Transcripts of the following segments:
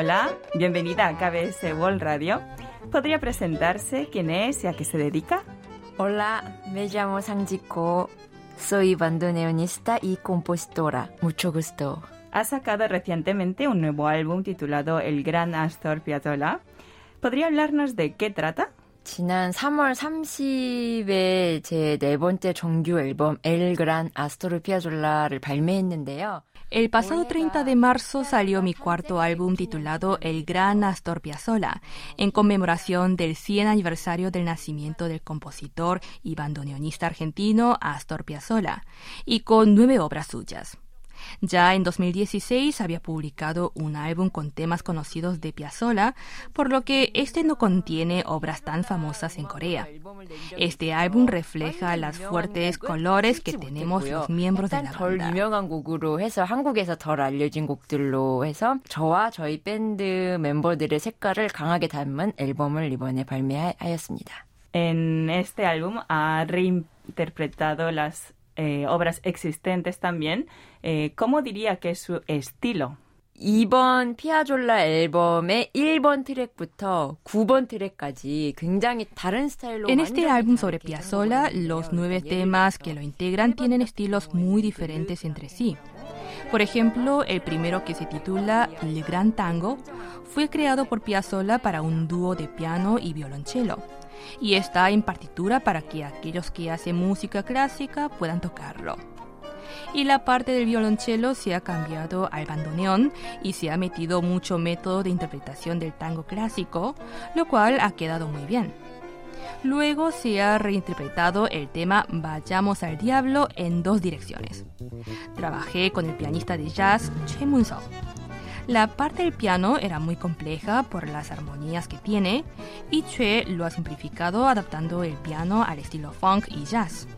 Hola, bienvenida a KBS World Radio. ¿Podría presentarse quién es y a qué se dedica? Hola, me llamo Sanjiko. Soy bandoneonista y compositora. Mucho gusto. Ha sacado recientemente un nuevo álbum titulado El Gran Astor Piazzolla. ¿Podría hablarnos de qué trata? 지난 3월 30에 제 네 번째 정규 앨범 El Gran Astor Piazzolla를 발매했는데요. El pasado 30 de marzo salió mi cuarto álbum titulado El Gran Astor Piazzolla, en conmemoración del 100 aniversario del nacimiento del compositor y bandoneonista argentino Astor Piazzolla, y con nueve obras suyas. Ya en 2016 había publicado un álbum con temas conocidos de Piazzolla, por lo que este no contiene obras tan famosas en Corea. Este álbum refleja las fuertes colores que tenemos los miembros de la banda. En este álbum ha reinterpretado las eh, obras existentes también. Eh, ¿Cómo diría que es su estilo? 이번 피아졸라 앨범의 1번 트랙부터 9번 트랙까지 굉장히 다른 스타일로 En este 완전히 álbum sobre 다르게 Piazzolla, 한국에 los 있는데요. nueve 예를 temas que 들어서 lo integran tienen estilos muy diferentes entre sí. Por ejemplo, el primero que se titula El Gran Tango fue creado por Piazzolla para un dúo de piano y violonchelo y está en partitura para que aquellos que hacen música clásica puedan tocarlo. Y la parte del violonchelo se ha cambiado al bandoneón y se ha metido mucho método de interpretación del tango clásico, lo cual ha quedado muy bien. Luego se ha reinterpretado el tema Vayamos al Diablo en dos direcciones. Trabajé con el pianista de jazz Choi Mun-seo. La parte del piano era muy compleja por las armonías que tiene y Chue lo ha simplificado adaptando el piano al estilo funk y jazz.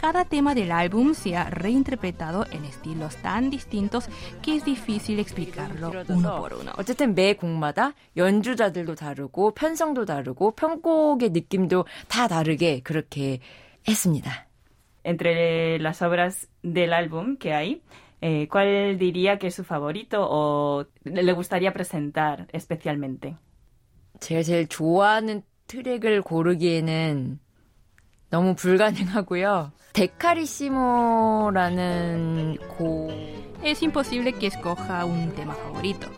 Cada tema del álbum se ha reinterpretado en estilos tan distintos que es difícil explicarlo uno por uno. 어쨌든 매 곡마다 연주자들도 다르고 편성도 다르고 편곡의 느낌도 다 다르게 그렇게 했습니다. Entre las obras del álbum que hay, eh, ¿cuál diría que es su favorito o le gustaría presentar especialmente? 제가 제일 좋아하는 트랙을 고르기에는 너무 불가능하고요. 데카리시모라는 곡 Es imposible que escoja un tema favorito,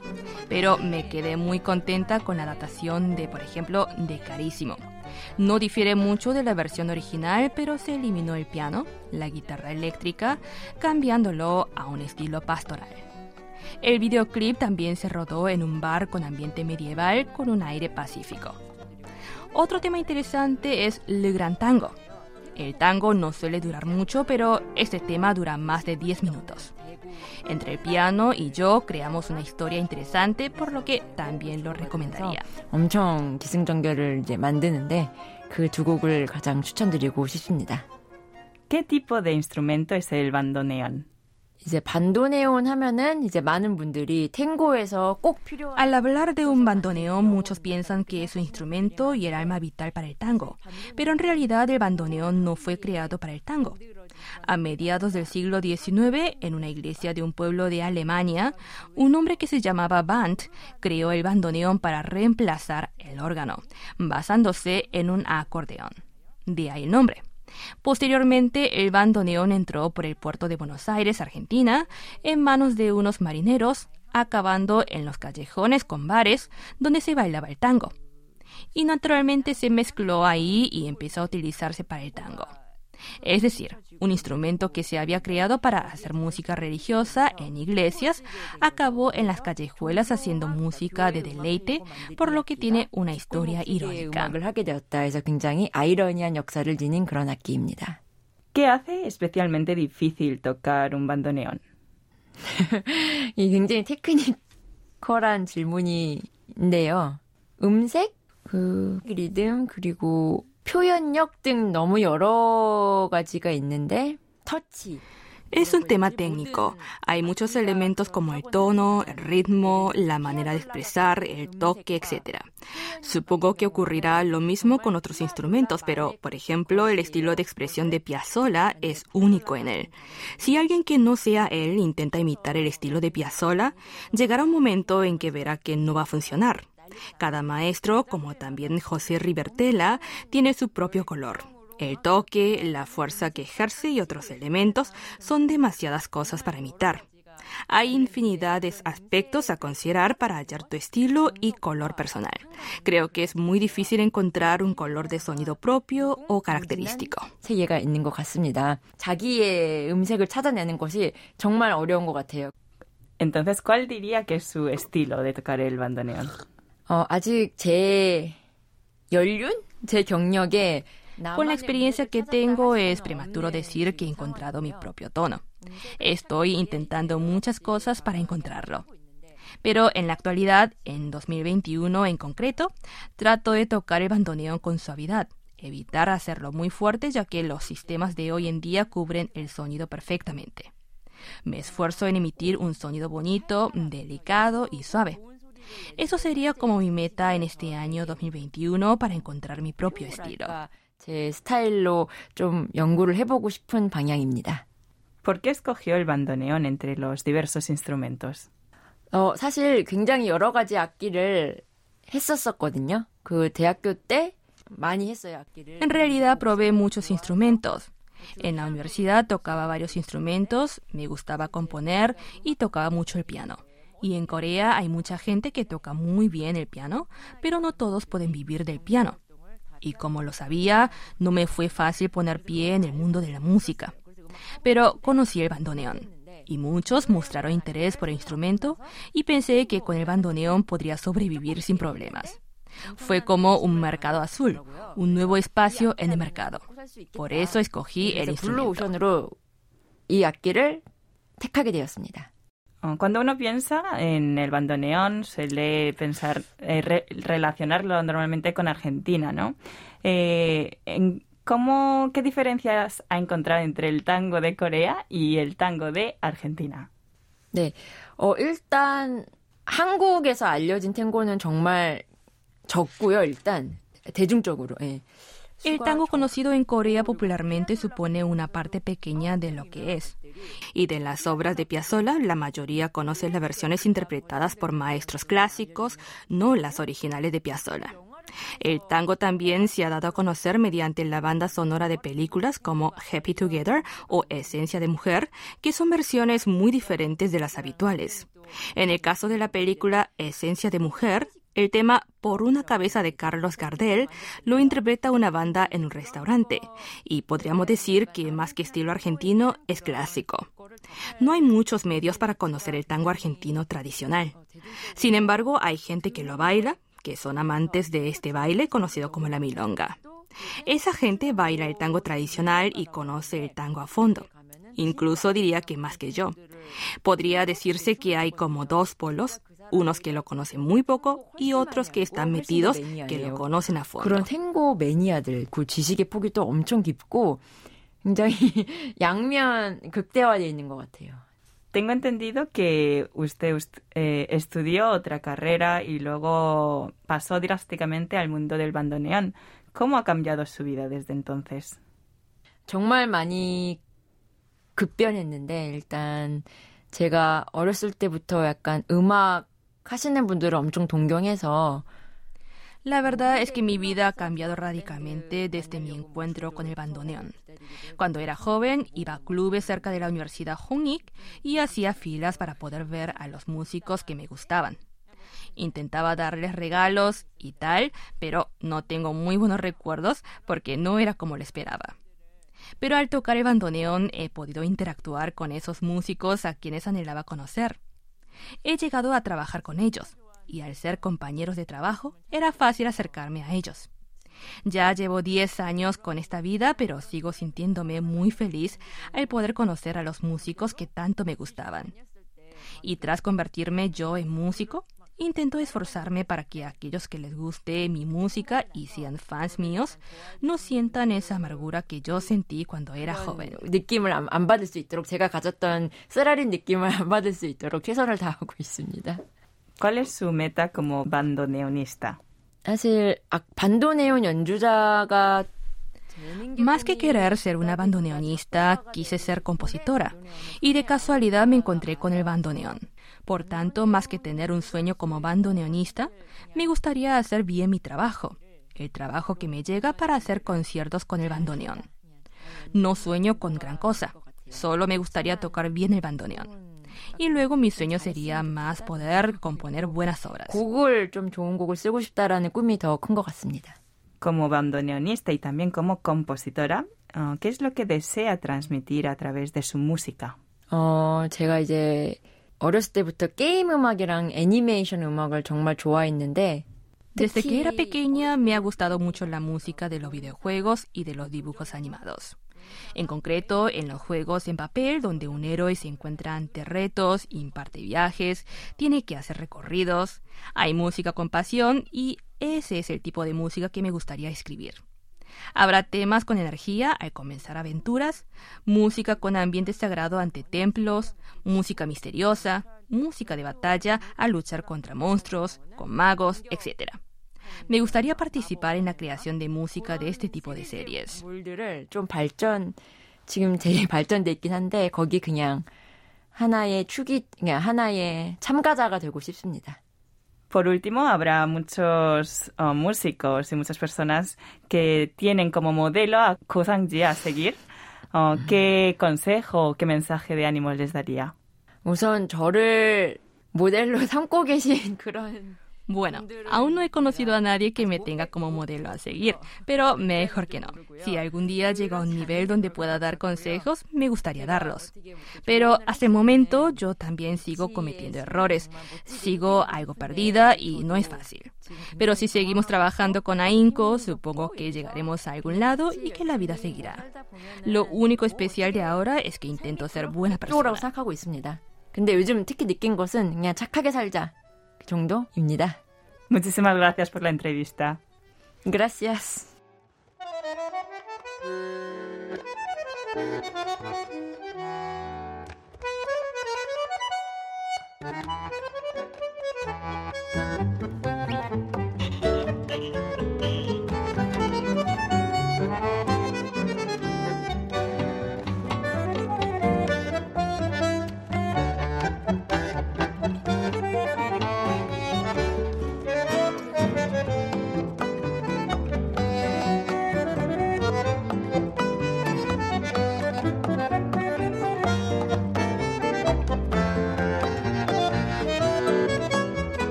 pero me quedé muy contenta con la adaptación de, por ejemplo, de Carísimo. No difiere mucho de la versión original, pero se eliminó el piano, la guitarra eléctrica, cambiándolo a un estilo pastoral. El videoclip también se rodó en un bar con ambiente medieval con un aire pacífico. Otro tema interesante es Le Gran Tango. El tango no suele durar mucho, pero este tema dura más de 10 minutos. Entre el piano y yo creamos una historia interesante, por lo que también lo recomendaría. 엄청 기승전결을 이제 만드는데 그 두 곡을 가장 추천드리고 싶습니다. ¿Qué tipo de instrumento es el bandoneón? Al hablar de un bandoneón, muchos piensan que es un instrumento y el alma vital para el tango, pero en realidad el bandoneón no fue creado para el tango. A mediados del siglo XIX, en una iglesia de un pueblo de Alemania, un hombre que se llamaba Band creó el bandoneón para reemplazar el órgano, basándose en un acordeón. De ahí el nombre. Posteriormente, el bandoneón entró por el puerto de Buenos Aires, Argentina, en manos de unos marineros, acabando en los callejones con bares donde se bailaba el tango. Y naturalmente se mezcló ahí y empezó a utilizarse para el tango Es decir, un instrumento que se había creado para hacer música religiosa en iglesias, acabó en las callejuelas haciendo música de deleite, por lo que tiene una historia irónica. 음악을 하게 되었다 해서 굉장히 아이러니한 역사를 지닌 그런 악기입니다. ¿Qué hace especialmente difícil tocar un bandoneón? 이 굉장히 테크니컬한 질문인데요. 음색, 그 리듬 그리고 표현력 등 너무 여러 가지가 있는데 터치. Es un tema técnico. Hay muchos elementos como el tono, el ritmo, la manera de expresar, el toque, etc. Supongo que ocurrirá lo mismo con otros instrumentos, pero, por ejemplo, el estilo de expresión de Piazzolla es único en él. Si alguien que no sea él intenta imitar el estilo de Piazzolla, llegará un momento en que verá que no va a funcionar. Cada maestro, como también José Ribertela, tiene su propio color. El toque, la fuerza que ejerce y otros elementos son demasiadas cosas para imitar. Hay infinidad de aspectos a considerar para hallar tu estilo y color personal. Creo que es muy difícil encontrar un color de sonido propio o característico. 세계가 있는 것 같습니다. 자기의 음색을 찾아내는 것이 정말 어려운 것 같아요. Entonces, ¿cuál diría que es su estilo de tocar el bandoneón? 어, 아직 제 연륜, 제 경력에 Con la experiencia que tengo es prematuro decir que he encontrado mi propio tono. Estoy intentando muchas cosas para encontrarlo. Pero en la actualidad, en 2021 en concreto, trato de tocar el bandoneón con suavidad, evitar hacerlo muy fuerte ya que los sistemas de hoy en día cubren el sonido perfectamente. Me esfuerzo en emitir un sonido bonito, delicado y suave. Eso sería como mi meta en este año 2021 para encontrar mi propio estilo. 제 스타일로 좀 연구를 해보고 싶은 방향입니다. ¿Por qué escogió el bandoneón entre los diversos instrumentos? 어, 사실 굉장히 여러 가지 악기를 했었었거든요. 그 대학교 때 많이 했어요, 악기를. En realidad probé muchos instrumentos. En la universidad tocaba varios instrumentos, me gustaba componer y tocaba mucho el piano. Y en Corea hay mucha gente que toca muy bien el piano, pero no todos pueden vivir del piano. Y como lo sabía, no me fue fácil poner pie en el mundo de la música. Pero conocí el bandoneón y muchos mostraron interés por el instrumento y pensé que con el bandoneón podría sobrevivir sin problemas. Fue como un mercado azul, un nuevo espacio en el mercado. Por eso escogí el instrumento. 블루오션으로 이 악기를 택하게 되었습니다. Oh, Cuando uno piensa en el bandoneón, suele pensar, eh, re- relacionarlo normalmente con Argentina, ¿no? Eh, en- ¿cómo, ¿Qué diferencias ha encontrado entre el tango de Corea y el tango de Argentina? 네. 어, 일단 한국에서 알려진 탱고는 정말 적고요, 일단. 대중적으로. 예. El tango conocido en Corea popularmente supone una parte pequeña de lo que es. Y de las obras de Piazzolla, la mayoría conoce las versiones interpretadas por maestros clásicos, no las originales de Piazzolla. El tango también se ha dado a conocer mediante la banda sonora de películas como Happy Together o Esencia de Mujer, que son versiones muy diferentes de las habituales. En el caso de la película Esencia de Mujer, el tema Por una cabeza de Carlos Gardel lo interpreta una banda en un restaurante y podríamos decir que más que estilo argentino es clásico. No hay muchos medios para conocer el tango argentino tradicional. Sin embargo, hay gente que lo baila, que son amantes de este baile conocido como la milonga. Esa gente baila el tango tradicional y conoce el tango a fondo. Incluso diría que más que yo. Podría decirse que hay como dos polos, unos que lo conocen muy poco y otros que están metidos que lo conocen a fondo. 그런 탱고 매니아들, 그 지식의 폭이 또 엄청 깊고 굉장히 양면 극대화되어 있는 것 같아요. Tengo entendido que usted ust- eh, estudió otra carrera y luego pasó drásticamente al mundo del bandoneón. ¿Cómo ha cambiado su vida desde entonces? 정말 많이 급변했는데 일단 제가 어렸을 때부터 약간 음악 하시는 분들을 엄청 동경해서 La verdad es que mi vida ha cambiado radicalmente desde mi encuentro con el bandoneón. Cuando era joven, iba a clubes cerca de la Universidad Hongik y hacía filas para poder ver a los músicos que me gustaban. Intentaba darles regalos y tal, pero no tengo muy buenos recuerdos porque no era como lo esperaba. Pero al tocar el bandoneón he podido interactuar con esos músicos a quienes anhelaba conocer. He llegado a trabajar con ellos y al ser compañeros de trabajo era fácil acercarme a ellos. Ya llevo 10 años con esta vida, pero sigo sintiéndome muy feliz al poder conocer a los músicos que tanto me gustaban. Y tras convertirme yo en músico, Intento esforzarme para que aquellos que les guste mi música y sean fans míos no sientan esa amargura que yo sentí cuando era joven. 느낌을 안, 안 받을 수 있도록 제가 가졌던 쓰라린 느낌을 안 받을 수 있도록 최선을 다하고 있습니다. ¿Cuál es su meta como bandoneonista? 사실 아, 반도네온 연주자가 Más que querer ser una bandoneonista, quise ser compositora y de casualidad me encontré con el bandoneón. Por tanto, más que tener un sueño como bandoneonista, me gustaría hacer bien mi trabajo, el trabajo que me llega para hacer conciertos con el bandoneón. No sueño con gran cosa, solo me gustaría tocar bien el bandoneón. Y luego mi sueño sería más poder componer buenas obras. 곡을 좀 좋은 곡을 쓰고 싶다라는 꿈이 더 큰 것 같습니다. Como bandoneonista y también como compositora, uh, ¿qué es lo que desea transmitir a través de su música? 어, 제가 이제 어렸을 때부터 게임 음악이랑 애니메이션 음악을 정말 좋아했는데 Desde que era pequeña me ha gustado mucho la música de los videojuegos y de los dibujos animados. En concreto, en los juegos en papel, donde un héroe se encuentra ante retos, imparte viajes, tiene que hacer recorridos, hay música con pasión y ese es el tipo de música que me gustaría escribir. Habrá temas con energía al comenzar aventuras, música con ambiente sagrado ante templos, música misteriosa, música de batalla al luchar contra monstruos, con magos, etc. Me gustaría participar en la creación de música de este tipo de series. 물들을 좀 발전 지금 되게 발전돼 있긴 한데 거기 그냥 하나의 축이 그냥 하나의 참가자가 되고 싶습니다. Por último, habrá muchos uh, músicos y muchas personas que tienen como modelo a Ko Sang-ji a seguir. Uh, ¿Qué consejo, qué mensaje de ánimo les daría? 우선 저를 모델로 삼고 계신 그런 Bueno, aún no he conocido a nadie que me tenga como modelo a seguir, pero mejor que no. Si algún día llego a un nivel donde pueda dar consejos, me gustaría darlos. Pero hasta el momento yo también sigo cometiendo errores, sigo algo perdida y no es fácil. Pero si seguimos trabajando con ahínco, supongo que llegaremos a algún lado y que la vida seguirá. Lo único especial de ahora es que intento ser buena 쪽으로 persona. 생각하고 있습니다. 근데 요즘 특히 느낀 것은 그냥 착하게 살자 그 정도입니다. Muchísimas gracias por la entrevista. Gracias.